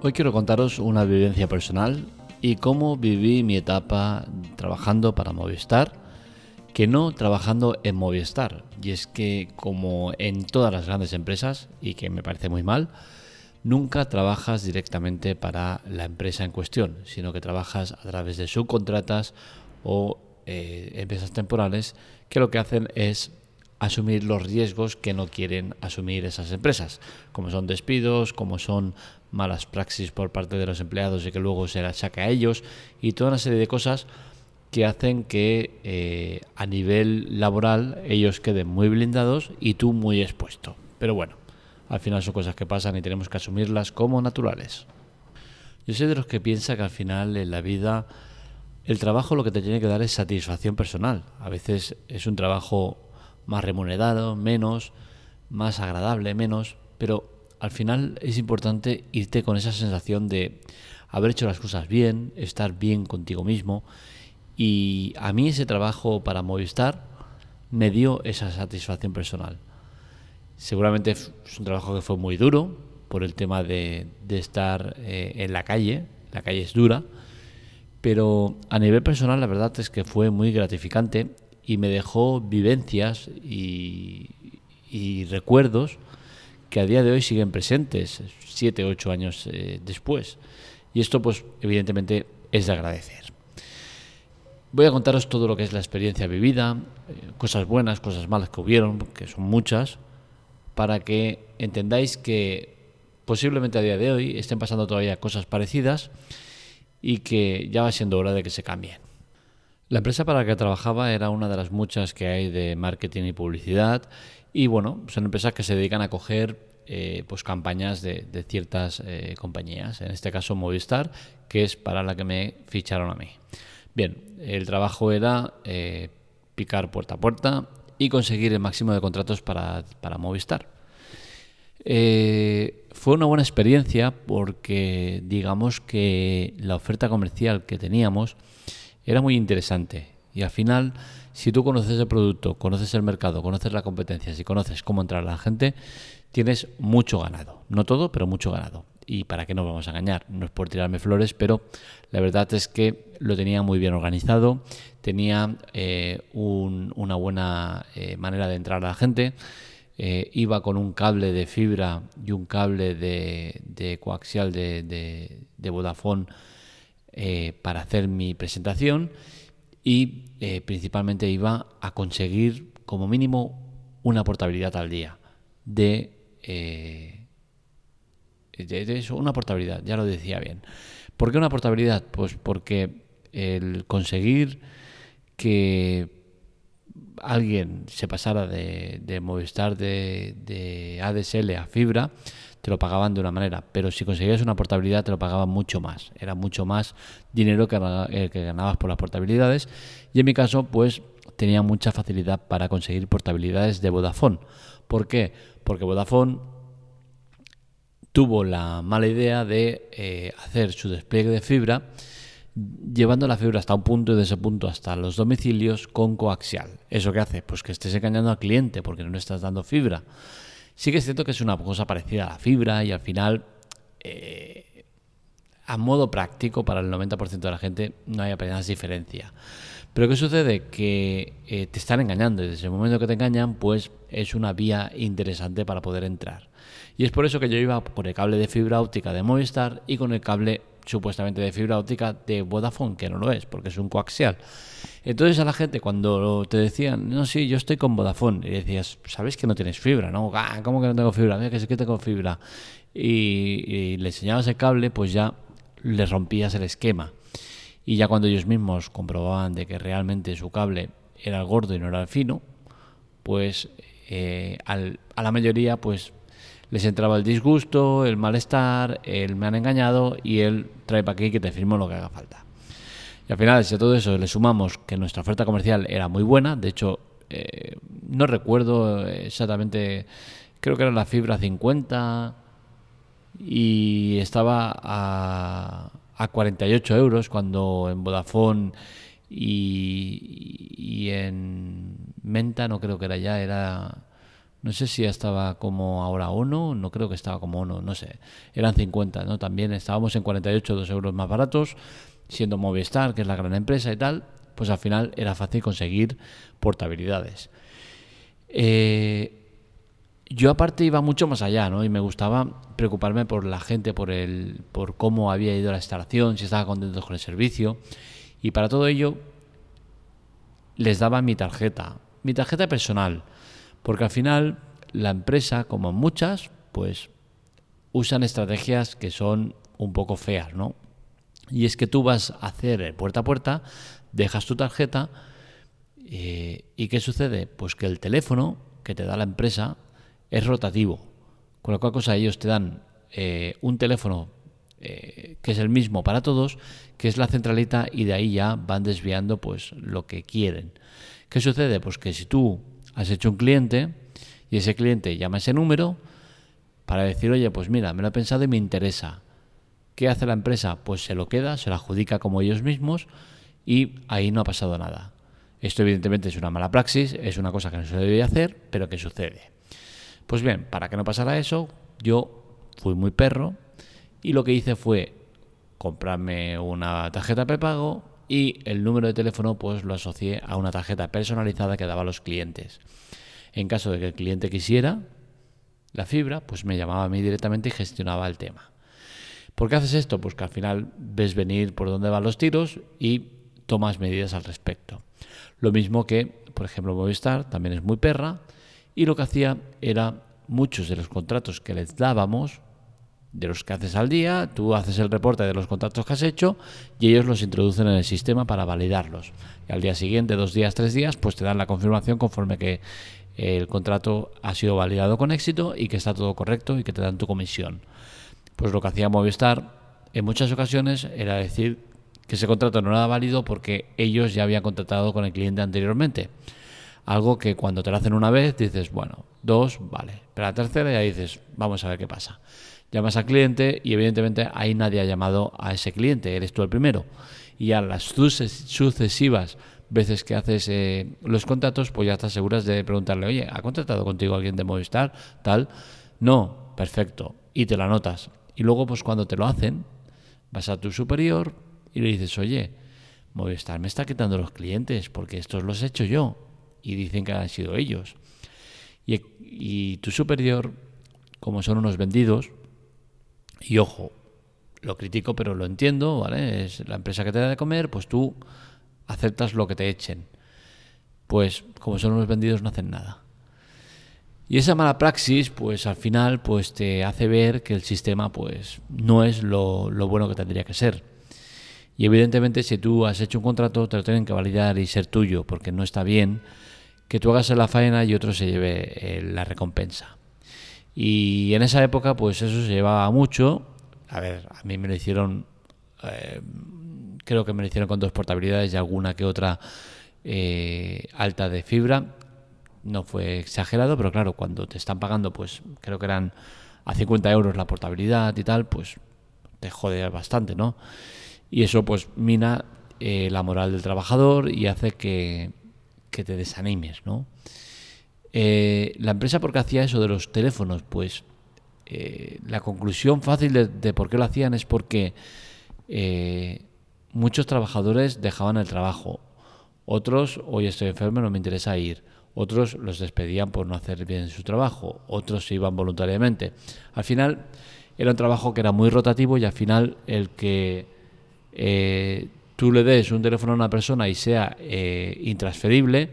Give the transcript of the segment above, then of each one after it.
Hoy quiero contaros una vivencia personal y cómo viví mi etapa trabajando para Movistar, que no trabajando en Movistar. Y es que como en todas las grandes empresas, y que me parece muy mal, nunca trabajas directamente para la empresa en cuestión, sino que trabajas a través de subcontratas o eh, empresas temporales que lo que hacen es asumir los riesgos que no quieren asumir esas empresas, como son despidos, como son malas praxis por parte de los empleados y que luego se las saque a ellos y toda una serie de cosas que hacen que eh, a nivel laboral ellos queden muy blindados y tú muy expuesto. Pero bueno, al final son cosas que pasan y tenemos que asumirlas como naturales. Yo soy de los que piensa que al final en la vida el trabajo lo que te tiene que dar es satisfacción personal. A veces es un trabajo más remunerado, menos, más agradable, menos, pero al final es importante irte con esa sensación de haber hecho las cosas bien, estar bien contigo mismo. Y a mí ese trabajo para Movistar me dio esa satisfacción personal. Seguramente es un trabajo que fue muy duro por el tema de, estar eh, en la calle. La calle es dura. Pero a nivel personal la verdad es que fue muy gratificante y me dejó vivencias y, recuerdos que a día de hoy siguen presentes, siete, ocho años eh, después. Y esto, pues, evidentemente, es de agradecer. Voy a contaros todo lo que es la experiencia vivida, eh, cosas buenas, cosas malas que hubieron, que son muchas, para que entendáis que posiblemente a día de hoy estén pasando todavía cosas parecidas y que ya va siendo hora de que se cambien. La empresa para la que trabajaba era una de las muchas que hay de marketing y publicidad y bueno, son empresas que se dedican a coger eh, pues campañas de, ciertas eh, compañías, en este caso Movistar, que es para la que me ficharon a mí. Bien, el trabajo era eh, picar puerta a puerta y conseguir el máximo de contratos para, para Movistar. fue una buena experiencia porque digamos que la oferta comercial que teníamos era muy interesante. Y al final, si tú conoces el producto, conoces el mercado, conoces la competencia, si conoces cómo entrar a la gente, tienes mucho ganado. No todo, pero mucho ganado. Y para qué nos vamos a engañar, no es por tirarme flores, pero la verdad es que lo tenía muy bien organizado, tenía eh, una buena eh, manera de entrar a la gente. Eh, iba con un cable de fibra y un cable de, coaxial de, de, de Vodafone eh, para hacer mi presentación y eh, principalmente iba a conseguir como mínimo una portabilidad al día de, eh, de, eso, una portabilidad, ya lo decía bien. ¿Por qué una portabilidad? Pues porque el conseguir que alguien se pasara de, Movistar de ADSL a fibra te lo pagaban de una manera, pero si conseguías una portabilidad te lo pagaban mucho más, era mucho más dinero que, el que ganabas por las portabilidades y en mi caso pues tenía mucha facilidad para conseguir portabilidades de Vodafone. ¿Por qué? Porque Vodafone tuvo la mala idea de eh, hacer su despliegue de fibra llevando la fibra hasta un punto y de ese punto hasta los domicilios con coaxial. ¿Eso qué hace? Pues que estés engañando al cliente porque no le estás dando fibra. Sí que es cierto que es una cosa parecida a la fibra y al final, eh, a modo práctico, para el 90% de la gente no hay apenas diferencia. Pero ¿qué sucede? Que eh, te están engañando y desde el momento que te engañan, pues es una vía interesante para poder entrar. Y es por eso que yo iba por el cable de fibra óptica de Movistar y con el cable supuestamente de fibra óptica de Vodafone, que no lo es, porque es un coaxial. Entonces a la gente cuando te decían, no, sí, yo estoy con Vodafone, y decías, sabes que no tienes fibra, ¿no? Ah, ¿Cómo que no tengo fibra? Mira que que tengo fibra. Y, le enseñabas el cable, pues ya le rompías el esquema. Y ya cuando ellos mismos comprobaban de que realmente su cable era el gordo y no era el fino, pues eh, a la mayoría pues les entraba el disgusto, el malestar, el me han engañado y el trae para aquí que te firmo lo que haga falta. Y al final, si a todo eso le sumamos que nuestra oferta comercial era muy buena, de hecho, eh, no recuerdo exactamente, creo que era la fibra 50 y estaba a, a 48 euros cuando en Vodafone y, y en Menta, no creo que era ya, era No sé si ya estaba como ahora uno, no creo que estaba como uno, no sé. Eran 50, ¿no? También estábamos en 48, 2 euros más baratos, siendo Movistar, que es la gran empresa y tal, pues al final era fácil conseguir portabilidades. Eh, yo aparte iba mucho más allá, ¿no? Y me gustaba preocuparme por la gente, por el, por cómo había ido la instalación, si estaba contento con el servicio. Y para todo ello les daba mi tarjeta, mi tarjeta personal, porque al final la empresa, como muchas, pues usan estrategias que son un poco feas, ¿no? Y es que tú vas a hacer puerta a puerta, dejas tu tarjeta eh, y ¿qué sucede? Pues que el teléfono que te da la empresa es rotativo. Con lo cual cosa ellos te dan eh, un teléfono eh, que es el mismo para todos, que es la centralita y de ahí ya van desviando pues lo que quieren. ¿Qué sucede? Pues que si tú has hecho un cliente y ese cliente llama ese número para decir, oye, pues mira, me lo he pensado y me interesa. ¿Qué hace la empresa? Pues se lo queda, se lo adjudica como ellos mismos y ahí no ha pasado nada. Esto evidentemente es una mala praxis, es una cosa que no se debe hacer, pero que sucede. Pues bien, para que no pasara eso, yo fui muy perro y lo que hice fue comprarme una tarjeta prepago y el número de teléfono pues lo asocié a una tarjeta personalizada que daba a los clientes. En caso de que el cliente quisiera la fibra, pues me llamaba a mí directamente y gestionaba el tema. ¿Por qué haces esto? Pues que al final ves venir por dónde van los tiros y tomas medidas al respecto. Lo mismo que, por ejemplo, Movistar también es muy perra y lo que hacía era muchos de los contratos que les dábamos, de los que haces al día, tú haces el reporte de los contratos que has hecho y ellos los introducen en el sistema para validarlos. Y al día siguiente, dos días, tres días, pues te dan la confirmación conforme que el contrato ha sido validado con éxito y que está todo correcto y que te dan tu comisión. Pues lo que hacía Movistar en muchas ocasiones era decir que ese contrato no era válido porque ellos ya habían contratado con el cliente anteriormente. Algo que cuando te lo hacen una vez dices, bueno, dos, vale. Pero la tercera ya dices, vamos a ver qué pasa. Llamas al cliente y evidentemente ahí nadie ha llamado a ese cliente, eres tú el primero. Y a las sucesivas veces que haces eh, los contratos, pues ya estás seguras de preguntarle, oye, ¿ha contratado contigo alguien de Movistar? Tal. No, perfecto. Y te lo anotas. Y luego, pues cuando te lo hacen, vas a tu superior y le dices, oye, Movistar me está quitando los clientes porque estos los he hecho yo y dicen que han sido ellos. Y, tu superior, como son unos vendidos, y ojo, lo critico pero lo entiendo, ¿vale? Es la empresa que te da de comer, pues tú aceptas lo que te echen. Pues como son unos vendidos no hacen nada. Y esa mala praxis, pues al final, pues te hace ver que el sistema, pues no es lo, lo bueno que tendría que ser. Y evidentemente, si tú has hecho un contrato, te lo tienen que validar y ser tuyo, porque no está bien que tú hagas la faena y otro se lleve eh, la recompensa. Y en esa época, pues eso se llevaba mucho. A ver, a mí me lo hicieron, eh, creo que me lo hicieron con dos portabilidades y alguna que otra eh, alta de fibra. No fue exagerado, pero claro, cuando te están pagando, pues creo que eran a 50 euros la portabilidad y tal, pues te jode bastante, ¿no? Y eso pues mina la moral del trabajador y hace que, que te desanimes, ¿no? Eh, la empresa, ¿por qué hacía eso de los teléfonos? Pues eh, la conclusión fácil de, por qué lo hacían es porque eh, muchos trabajadores dejaban el trabajo. Otros, hoy estoy enfermo, no me interesa ir. Otros los despedían por no hacer bien su trabajo. Otros se iban voluntariamente. Al final era un trabajo que era muy rotativo y al final el que tú le des un teléfono a una persona y sea eh, intransferible,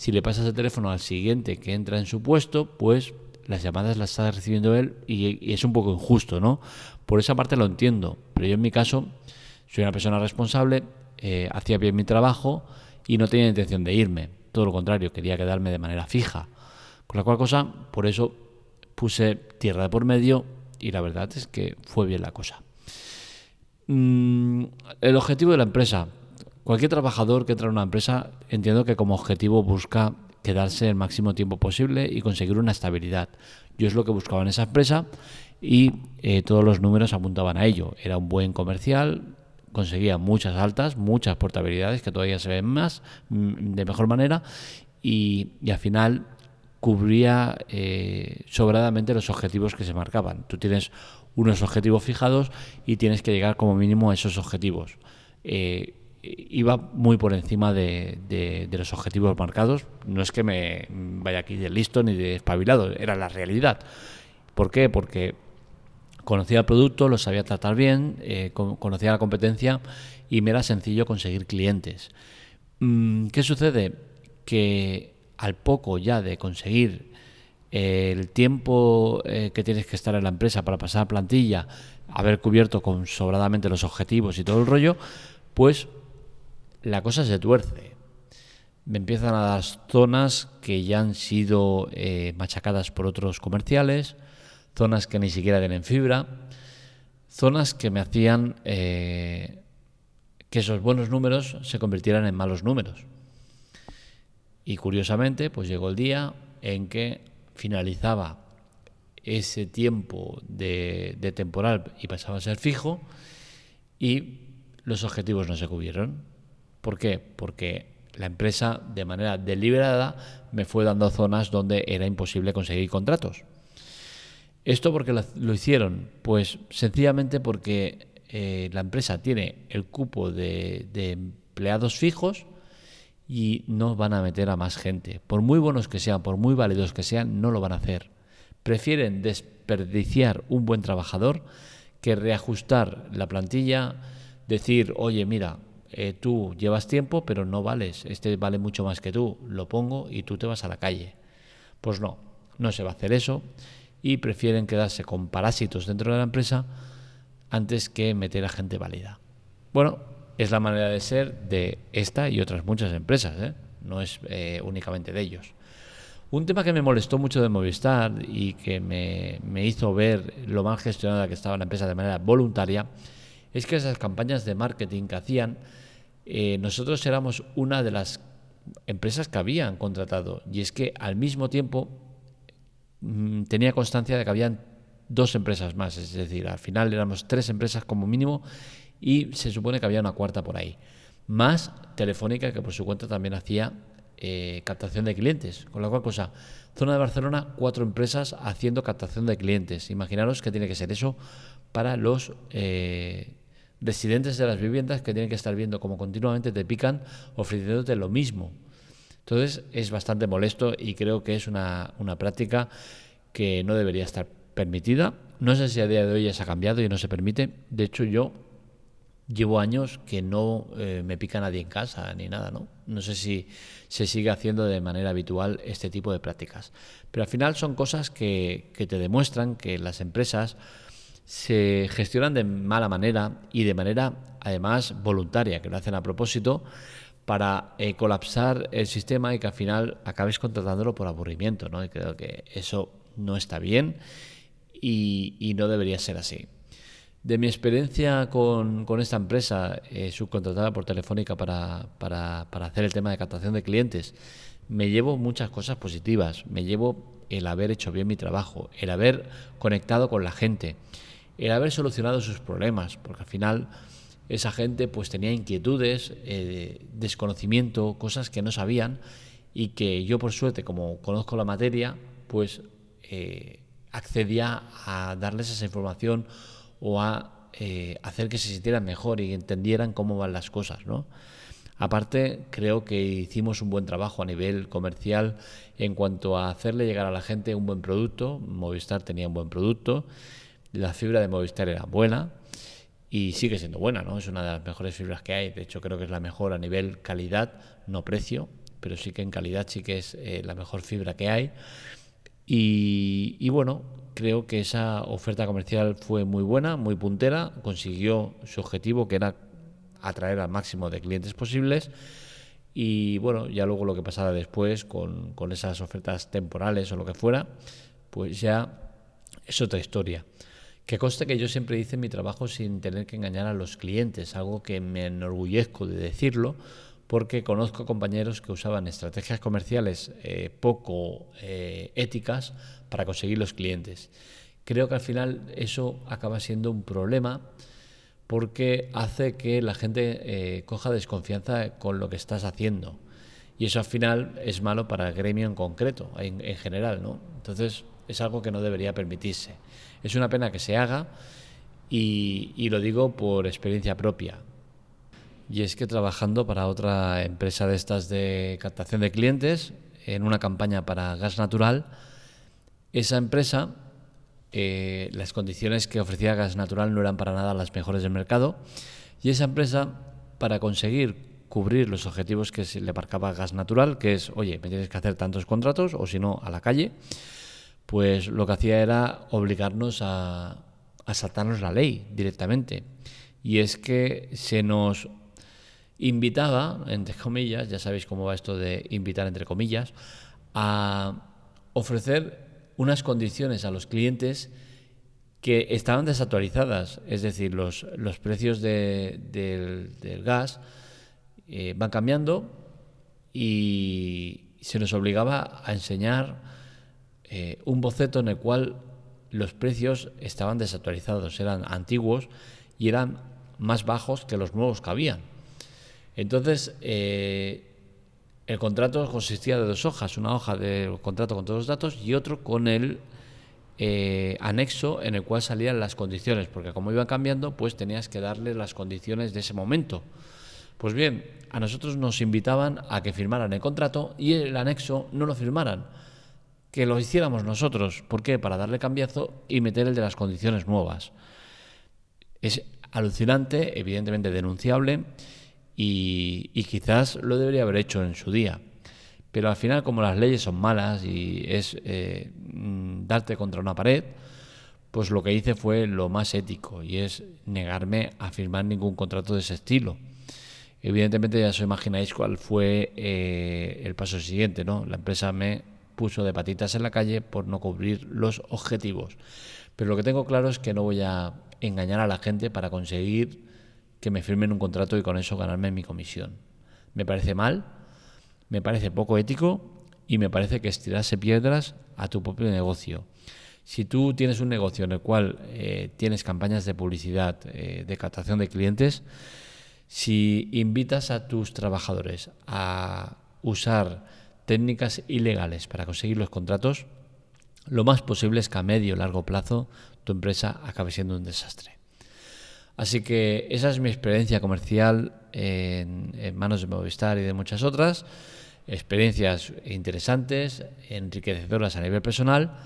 si le pasas el teléfono al siguiente que entra en su puesto, pues las llamadas las está recibiendo él y, es un poco injusto, ¿no? Por esa parte lo entiendo, pero yo en mi caso soy una persona responsable, eh, hacía bien mi trabajo y no tenía intención de irme. Todo lo contrario, quería quedarme de manera fija. Con la cual cosa, por eso puse tierra de por medio y la verdad es que fue bien la cosa. Mm, el objetivo de la empresa. Cualquier trabajador que entra en una empresa entiendo que como objetivo busca quedarse el máximo tiempo posible y conseguir una estabilidad. Yo es lo que buscaba en esa empresa y eh, todos los números apuntaban a ello. Era un buen comercial, conseguía muchas altas, muchas portabilidades que todavía se ven más, mm, de mejor manera y, al final cubría eh, sobradamente los objetivos que se marcaban. Tú tienes unos objetivos fijados y tienes que llegar como mínimo a esos objetivos. Eh, iba muy por encima de, los objetivos marcados. No es que me vaya aquí de listo ni de espabilado, era la realidad. ¿Por qué? Porque conocía el producto, lo sabía tratar bien, eh, conocía la competencia y me era sencillo conseguir clientes. Mm, ¿Qué sucede? Que al poco ya de conseguir eh, el tiempo eh, que tienes que estar en la empresa para pasar plantilla, haber cubierto con sobradamente los objetivos y todo el rollo, pues la cosa se tuerce. Me empiezan a dar zonas que ya han sido eh, machacadas por otros comerciales, zonas que ni siquiera tienen fibra, zonas que me hacían que esos buenos números se convirtieran en malos números. Y curiosamente, pues llegó el día en que finalizaba ese tiempo de, temporal y pasaba a ser fijo y los objetivos no se cubrieron. ¿Por qué? Porque la empresa de manera deliberada me fue dando zonas donde era imposible conseguir contratos. ¿Esto porque lo, hicieron? Pues sencillamente porque eh, la empresa tiene el cupo de empleados fijos y no van a meter a más gente. Por muy buenos que sean, por muy válidos que sean, no lo van a hacer. Prefieren desperdiciar un buen trabajador que reajustar la plantilla, decir, oye, mira, eh, tú llevas tiempo, pero no vales, este vale mucho más que tú, lo pongo y tú te vas a la calle. Pues no, no se va a hacer eso y prefieren quedarse con parásitos dentro de la empresa antes que meter a gente válida. Bueno, es la manera de ser de esta y otras muchas empresas, ¿eh? no es eh, únicamente de ellos. Un tema que me molestó mucho de Movistar y que me, hizo ver lo mal gestionada que estaba la empresa de manera voluntaria es que esas campañas de marketing que hacían, eh, nosotros éramos una de las empresas que habían contratado y es que al mismo tiempo mm, tenía constancia de que habían dos empresas más, es decir, al final éramos tres empresas como mínimo y se supone que había una cuarta por ahí. Más Telefónica, que por su cuenta también hacía eh, captación de clientes. Con la cual cosa, zona de Barcelona, cuatro empresas haciendo captación de clientes. Imaginaros que tiene que ser eso para los eh, residentes de las viviendas que tienen que estar viendo como continuamente te pican ofreciéndote lo mismo. Entonces es bastante molesto y creo que es una, una práctica que no debería estar permitida. No sé si a día de hoy ya se ha cambiado y no se permite. De hecho, yo llevo años que no eh, me pica nadie en casa ni nada, ¿no? No sé si se sigue haciendo de manera habitual este tipo de prácticas. Pero al final son cosas que, te demuestran que las empresas se gestionan de mala manera y de manera además voluntaria, que lo hacen a propósito para eh, colapsar el sistema y que al final acabes contratándolo por aburrimiento, ¿no? Y creo que eso no está bien y no debería ser así. De mi experiencia con, esta empresa eh, subcontratada por Telefónica para, para, para, hacer el tema de captación de clientes, me llevo muchas cosas positivas. Me llevo el haber hecho bien mi trabajo, el haber conectado con la gente, el haber solucionado sus problemas, porque al final esa gente pues tenía inquietudes, eh, desconocimiento, cosas que no sabían y que yo por suerte, como conozco la materia, pues eh, accedía a darles esa información o a eh, hacer que se sintieran mejor y entendieran cómo van las cosas, ¿no? Aparte, creo que hicimos un buen trabajo a nivel comercial en cuanto a hacerle llegar a la gente un buen producto. Movistar tenía un buen producto, la fibra de Movistar era buena y sigue siendo buena, ¿no? Es una de las mejores fibras que hay. De hecho, creo que es la mejor a nivel calidad, no precio, pero sí que en calidad sí que es eh, la mejor fibra que hay. y bueno, creo que esa oferta comercial fue muy buena, muy puntera, consiguió su objetivo que era atraer al máximo de clientes posibles y bueno, ya luego lo que pasara después con, esas ofertas temporales o lo que fuera, pues ya es otra historia. Que conste que yo siempre hice mi trabajo sin tener que engañar a los clientes, algo que me enorgullezco de decirlo, porque conozco compañeros que usaban estrategias comerciales eh, poco eh, éticas para conseguir los clientes. Creo que al final eso acaba siendo un problema porque hace que la gente eh, coja desconfianza con lo que estás haciendo. Y eso al final es malo para el gremio en concreto, en, en general, ¿no? Entonces es algo que no debería permitirse. Es una pena que se haga y, lo digo por experiencia propia. Y es que trabajando para otra empresa de estas de captación de clientes, en una campaña para gas natural, esa empresa, eh, las condiciones que ofrecía gas natural no eran para nada las mejores del mercado, y esa empresa, para conseguir cubrir los objetivos que se le marcaba gas natural, que es, oye, me tienes que hacer tantos contratos, o si no, a la calle, pues lo que hacía era obligarnos a, saltarnos la ley directamente. Y es que se nos invitaba, entre comillas, ya sabéis cómo va esto de invitar entre comillas, a ofrecer unas condiciones a los clientes que estaban desactualizadas, es decir, los, los precios del, gas eh, van cambiando y se nos obligaba a enseñar eh, un boceto en el cual los precios estaban desactualizados, eran antiguos y eran más bajos que los nuevos que habían. Entonces, eh, el contrato consistía de dos hojas, una hoja del contrato con todos los datos y otro con el eh, anexo en el cual salían las condiciones, porque como iban cambiando, pues tenías que darle las condiciones de ese momento. Pues bien, a nosotros nos invitaban a que firmaran el contrato y el anexo no lo firmaran, que lo hiciéramos nosotros. ¿Por qué? Para darle cambiazo y meter el de las condiciones nuevas. Es alucinante, evidentemente denunciable y, quizás lo debería haber hecho en su día. Pero al final, como las leyes son malas y es eh, mm, darte contra una pared, pues lo que hice fue lo más ético y es negarme a firmar ningún contrato de ese estilo. Evidentemente ya os imagináis cuál fue eh, el paso siguiente, ¿no? La empresa me puso de patitas en la calle por no cubrir los objetivos. Pero lo que tengo claro es que no voy a engañar a la gente para conseguir que me firmen un contrato y con eso ganarme mi comisión. Me parece mal, me parece poco ético y me parece que estirarse piedras a tu propio negocio. Si tú tienes un negocio en el cual eh, tienes campañas de publicidad, eh, de captación de clientes, si invitas a tus trabajadores a usar técnicas ilegales para conseguir los contratos, lo más posible es que a medio o largo plazo tu empresa acabe siendo un desastre. Así que esa es mi experiencia comercial en, manos de Movistar y de muchas otras. Experiencias interesantes, enriquecedoras a nivel personal,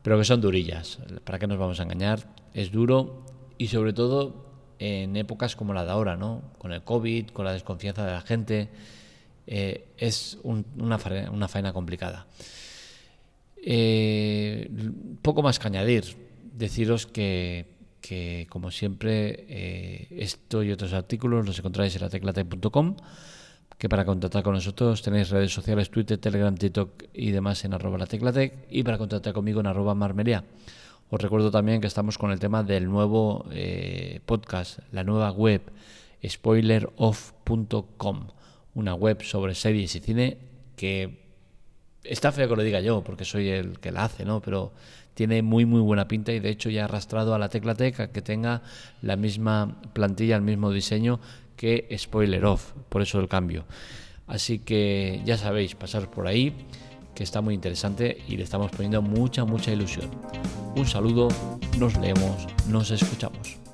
pero que son durillas. ¿Para qué nos vamos a engañar? Es duro y sobre todo en épocas como la de ahora, ¿no? Con el COVID, con la desconfianza de la gente, eh, es una, faena, complicada. Eh, poco más que añadir. Deciros que que como siempre eh, esto y otros artículos los encontráis en la teclatec.com que para contactar con nosotros tenéis redes sociales, Twitter, Telegram, TikTok y demás en arroba la teclatec y para contactar conmigo en arroba marmería. Os recuerdo también que estamos con el tema del nuevo eh, podcast, la nueva web spoileroff.com, una web sobre series y cine que está feo que lo diga yo porque soy el que la hace, ¿no? Pero tiene muy muy buena pinta y de hecho ya ha arrastrado a la Tecla a que tenga la misma plantilla, el mismo diseño que Spoiler Off, por eso el cambio. Así que ya sabéis, pasar por ahí, que está muy interesante y le estamos poniendo mucha, mucha ilusión. Un saludo, nos leemos, nos escuchamos.